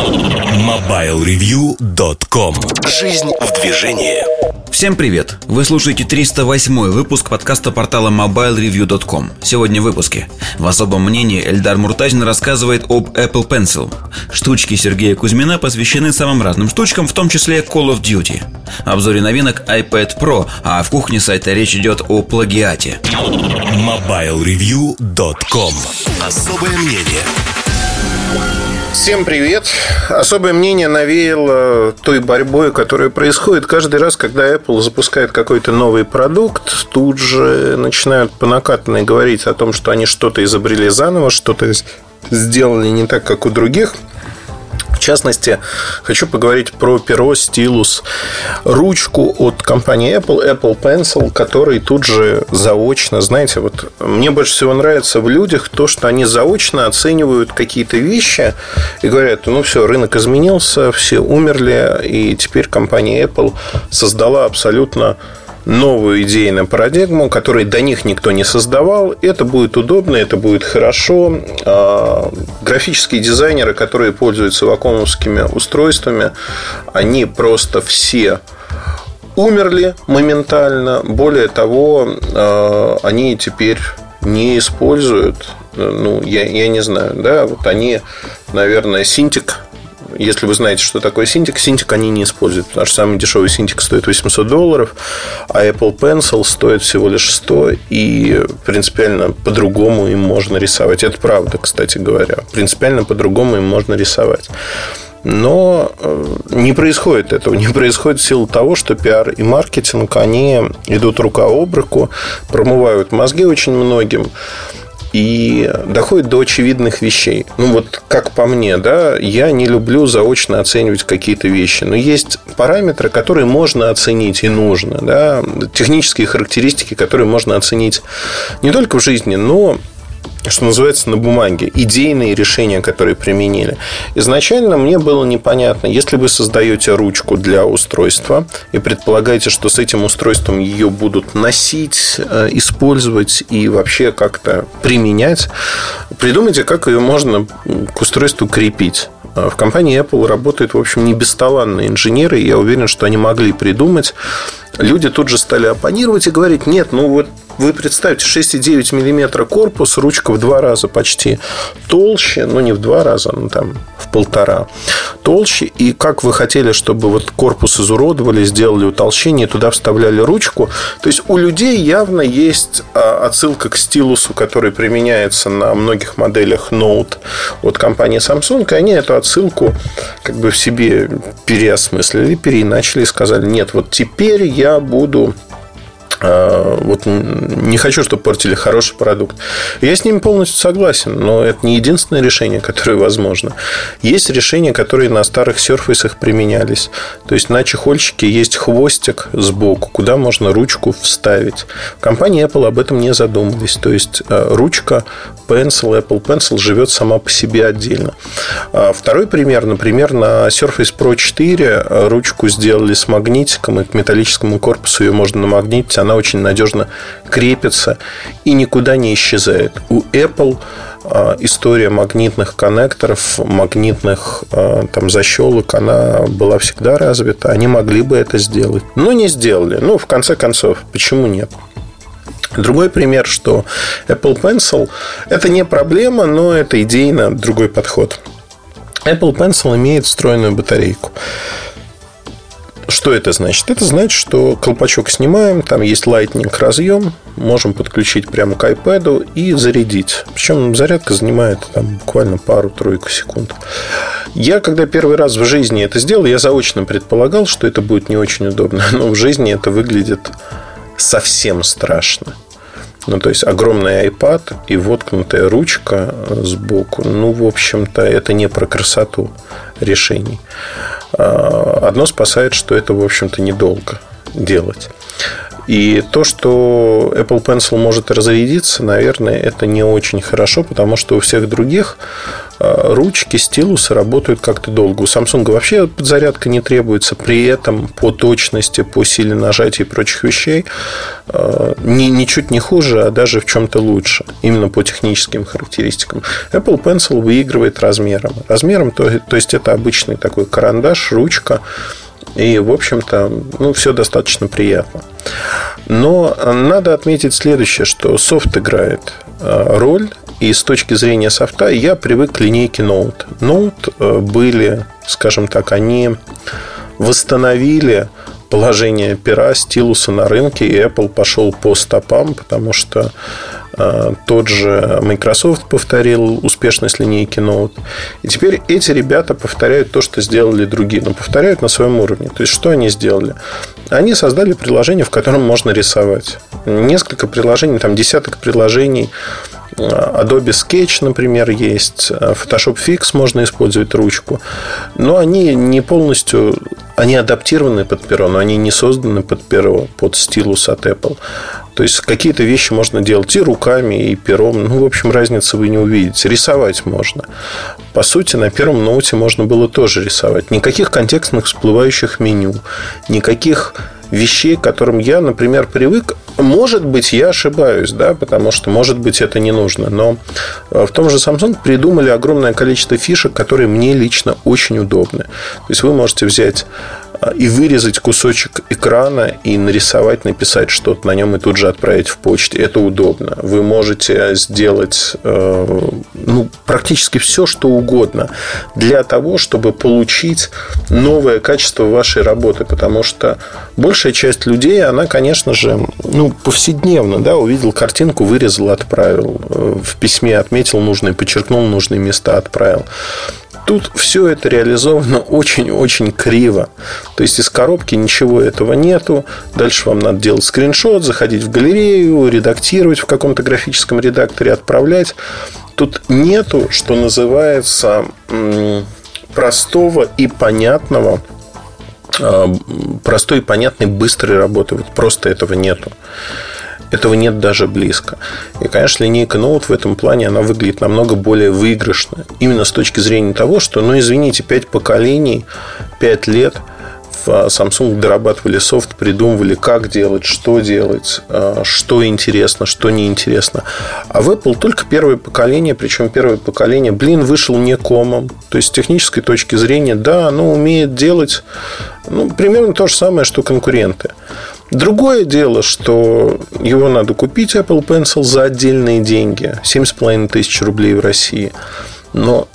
MobileReview.com Жизнь в движении. Всем привет! Вы слушаете 308 выпуск подкаста портала MobileReview.com Сегодня в выпуске. В особом мнении Эльдар Муртазин рассказывает об Apple Pencil. Штучки Сергея Кузьмина посвящены самым разным штучкам, в том числе Call of Duty. Обзоре новинок iPad Pro, а в кухне сайта речь идет о плагиате. MobileReview.com Особое мнение Всем привет! Особое мнение навеяло той борьбой, которая происходит каждый раз, когда Apple запускает какой-то новый продукт. Тут же начинают по накатанной говорить о том, что они что-то изобрели заново, что-то сделали не так, как у других – в частности, хочу поговорить про перо, стилус, ручку от компании Apple, Apple Pencil, который тут же заочно, знаете, вот мне больше всего нравится в людях то, что они заочно оценивают какие-то вещи и говорят, ну все, рынок изменился, все умерли, и теперь компания Apple создала абсолютно новую идейную парадигму, которой до них никто не создавал. Это будет удобно, это будет хорошо. А, графические дизайнеры, которые пользуются вакуумовскими устройствами, они просто все умерли моментально. Более того, а, они теперь не используют, ну, я, я не знаю, да, вот они, наверное, Синтик если вы знаете, что такое Cintiq, Cintiq они не используют, потому что самый дешевый Cintiq стоит 800 долларов, а Apple Pencil стоит всего лишь 100, и принципиально по-другому им можно рисовать. Это правда, кстати говоря. Принципиально по-другому им можно рисовать. Но э, не происходит этого. Не происходит в силу того, что пиар и маркетинг, они идут рука об руку, промывают мозги очень многим и доходит до очевидных вещей. Ну, вот как по мне, да, я не люблю заочно оценивать какие-то вещи. Но есть параметры, которые можно оценить и нужно, да, технические характеристики, которые можно оценить не только в жизни, но что называется, на бумаге, идейные решения, которые применили. Изначально мне было непонятно, если вы создаете ручку для устройства и предполагаете, что с этим устройством ее будут носить, э, использовать и вообще как-то применять, придумайте, как ее можно к устройству крепить. В компании Apple работают, в общем, не бесталанные инженеры. И я уверен, что они могли придумать. Люди тут же стали оппонировать и говорить, нет, ну вот вы представьте, 6,9 мм корпус, ручка в два раза почти толще, ну не в два раза, ну там в полтора толще. И как вы хотели, чтобы вот корпус изуродовали, сделали утолщение, туда вставляли ручку. То есть у людей явно есть а, отсылка к стилусу, который применяется на многих моделях Note от компании Samsung. И они эту отсылку как бы в себе переосмыслили, переиначили и сказали, нет, вот теперь я буду вот не хочу, чтобы портили хороший продукт. Я с ними полностью согласен, но это не единственное решение, которое возможно. Есть решения, которые на старых серфейсах применялись. То есть на чехольчике есть хвостик сбоку, куда можно ручку вставить. В компании Apple об этом не задумывались. То есть а, ручка Pencil, Apple Pencil живет сама по себе отдельно. А второй пример, например, на Surface Pro 4 ручку сделали с магнитиком, и к металлическому корпусу ее можно намагнитить, она очень надежно крепится и никуда не исчезает. У Apple а, история магнитных коннекторов, магнитных а, там защелок, она была всегда развита. Они могли бы это сделать, но не сделали. Ну, в конце концов, почему нет? Другой пример, что Apple Pencil это не проблема, но это идейно другой подход. Apple Pencil имеет встроенную батарейку. Что это значит? Это значит, что колпачок снимаем, там есть Lightning разъем, можем подключить прямо к iPad и зарядить. Причем зарядка занимает там, буквально пару-тройку секунд. Я, когда первый раз в жизни это сделал, я заочно предполагал, что это будет не очень удобно. Но в жизни это выглядит совсем страшно. Ну, то есть огромный iPad и воткнутая ручка сбоку. Ну, в общем-то, это не про красоту решений. А, одно спасает, что это, в общем-то, недолго делать. И то, что Apple Pencil может разрядиться, наверное, это не очень хорошо, потому что у всех других ручки, стилусы работают как-то долго. У Samsung вообще подзарядка не требуется. При этом по точности, по силе нажатия и прочих вещей а, ни, ничуть не хуже, а даже в чем-то лучше. Именно по техническим характеристикам. Apple Pencil выигрывает размером. Размером, то, то есть это обычный такой карандаш, ручка. И, в общем-то, ну, все достаточно приятно. Но надо отметить следующее, что софт играет э, роль, и с точки зрения софта я привык к линейке Note. Note э, были, скажем так, они восстановили положение пера, стилуса на рынке, и Apple пошел по стопам, потому что э, тот же Microsoft повторил успешность линейки Note. И теперь эти ребята повторяют то, что сделали другие, но повторяют на своем уровне. То есть, что они сделали? Они создали приложение, в котором можно рисовать. Несколько приложений, там десяток приложений Adobe Sketch, например, есть. Photoshop Fix можно использовать ручку. Но они не полностью... Они адаптированы под перо, но они не созданы под перо, под стилус от Apple. То есть какие-то вещи можно делать и руками, и пером. Ну, в общем, разницы вы не увидите. Рисовать можно. По сути, на первом ноуте можно было тоже рисовать. Никаких контекстных всплывающих меню, никаких вещей, к которым я, например, привык. Может быть, я ошибаюсь, да, потому что, может быть, это не нужно. Но э, в том же Samsung придумали огромное количество фишек, которые мне лично очень удобны. То есть вы можете взять и вырезать кусочек экрана и нарисовать, написать что-то на нем и тут же отправить в почте. Это удобно. Вы можете сделать э, ну, практически все, что угодно для того, чтобы получить новое качество вашей работы. Потому что большая часть людей, она, конечно же, ну, повседневно, да, увидел картинку, вырезал, отправил. Э, в письме отметил нужные, подчеркнул нужные места, отправил. Тут все это реализовано очень-очень криво. То есть из коробки ничего этого нету. Дальше вам надо делать скриншот, заходить в галерею, редактировать в каком-то графическом редакторе, отправлять. Тут нету, что называется, простого и понятного а, простой и понятной быстрой работы. Вот просто этого нету. Этого нет даже близко. И, конечно, линейка Note в этом плане, она выглядит намного более выигрышно. Именно с точки зрения того, что, ну, извините, пять поколений, пять лет в Samsung дорабатывали софт, придумывали, как делать, что делать, а, что интересно, что неинтересно. А в Apple только первое поколение, причем первое поколение, блин, вышел не комом. То есть, с технической точки зрения, да, оно умеет делать ну, примерно то же самое, что конкуренты. Другое дело, что его надо купить Apple Pencil за отдельные деньги. 7,5 тысяч рублей в России. Но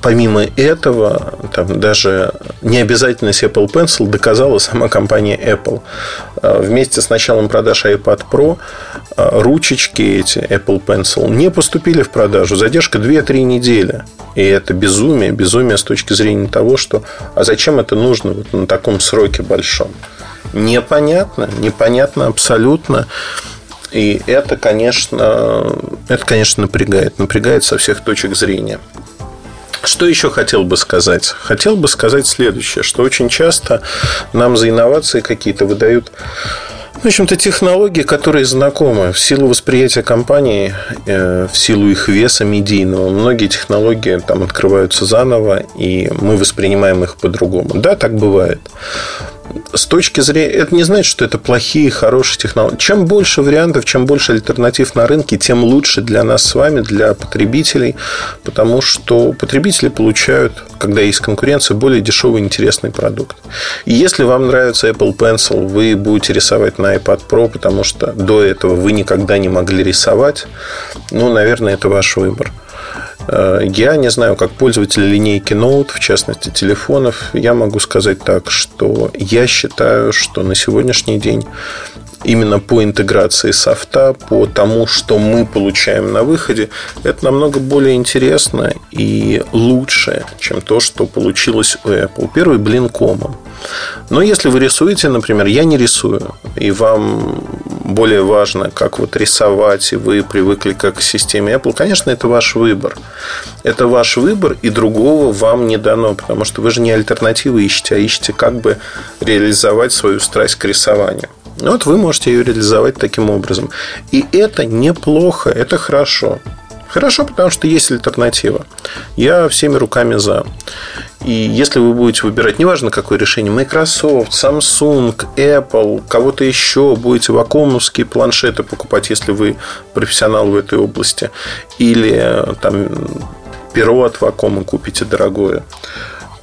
помимо этого, там даже необязательность Apple Pencil доказала сама компания Apple. А, вместе с началом продаж iPad Pro а, ручечки эти Apple Pencil не поступили в продажу. Задержка 2-3 недели. И это безумие. Безумие с точки зрения того, что а зачем это нужно вот на таком сроке большом непонятно, непонятно абсолютно. И это, конечно, это, конечно, напрягает. Напрягает со всех точек зрения. Что еще хотел бы сказать? Хотел бы сказать следующее, что очень часто нам за инновации какие-то выдают в общем-то, технологии, которые знакомы в силу восприятия компании, э, в силу их веса медийного. Многие технологии там открываются заново, и мы воспринимаем их по-другому. Да, так бывает с точки зрения... Это не значит, что это плохие, хорошие технологии. Чем больше вариантов, чем больше альтернатив на рынке, тем лучше для нас с вами, для потребителей, потому что потребители получают, когда есть конкуренция, более дешевый интересный продукт. И если вам нравится Apple Pencil, вы будете рисовать на iPad Pro, потому что до этого вы никогда не могли рисовать, ну, наверное, это ваш выбор. Э, я не знаю, как пользователь линейки Note, в частности телефонов, я могу сказать так, что я считаю, что на сегодняшний день именно по интеграции софта, по тому, что мы получаем на выходе, это намного более интересно и лучше, чем то, что получилось у Apple. Первый блин комом. Но если вы рисуете, например, я не рисую, и вам более важно, как вот рисовать, и вы привыкли как к системе Apple, конечно, это ваш выбор. Это ваш выбор, и другого вам не дано, потому что вы же не альтернативы ищете, а ищете, как бы реализовать свою страсть к рисованию. Вот вы можете ее реализовать таким образом. И это неплохо, это хорошо. Хорошо, потому что есть альтернатива. Я всеми руками за. И если вы будете выбирать, неважно какое решение, Microsoft, Samsung, Apple, кого-то еще, будете вакуумовские планшеты покупать, если вы профессионал в этой области, или там перо от вакуума купите дорогое,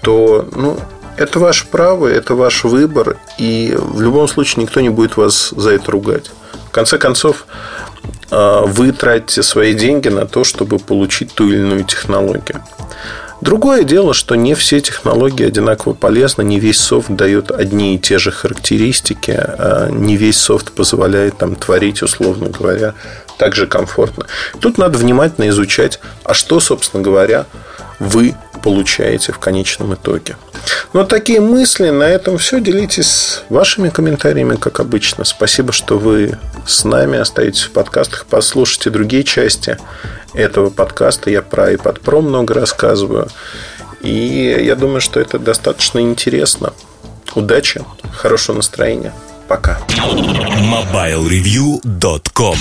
то ну, это ваше право, это ваш выбор, и в любом случае никто не будет вас за это ругать. В конце концов, вы тратите свои деньги на то, чтобы получить ту или иную технологию. Другое дело, что не все технологии одинаково полезны, не весь софт дает одни и те же характеристики, а не весь софт позволяет там творить, условно говоря, так же комфортно. Тут надо внимательно изучать, а что, собственно говоря, вы получаете в конечном итоге. Но такие мысли, на этом все. Делитесь вашими комментариями, как обычно. Спасибо, что вы с нами остаетесь в подкастах. Послушайте другие части этого подкаста. Я про iPad Pro много рассказываю. И я думаю, что это достаточно интересно. Удачи, хорошего настроения. Пока. MobileReview.com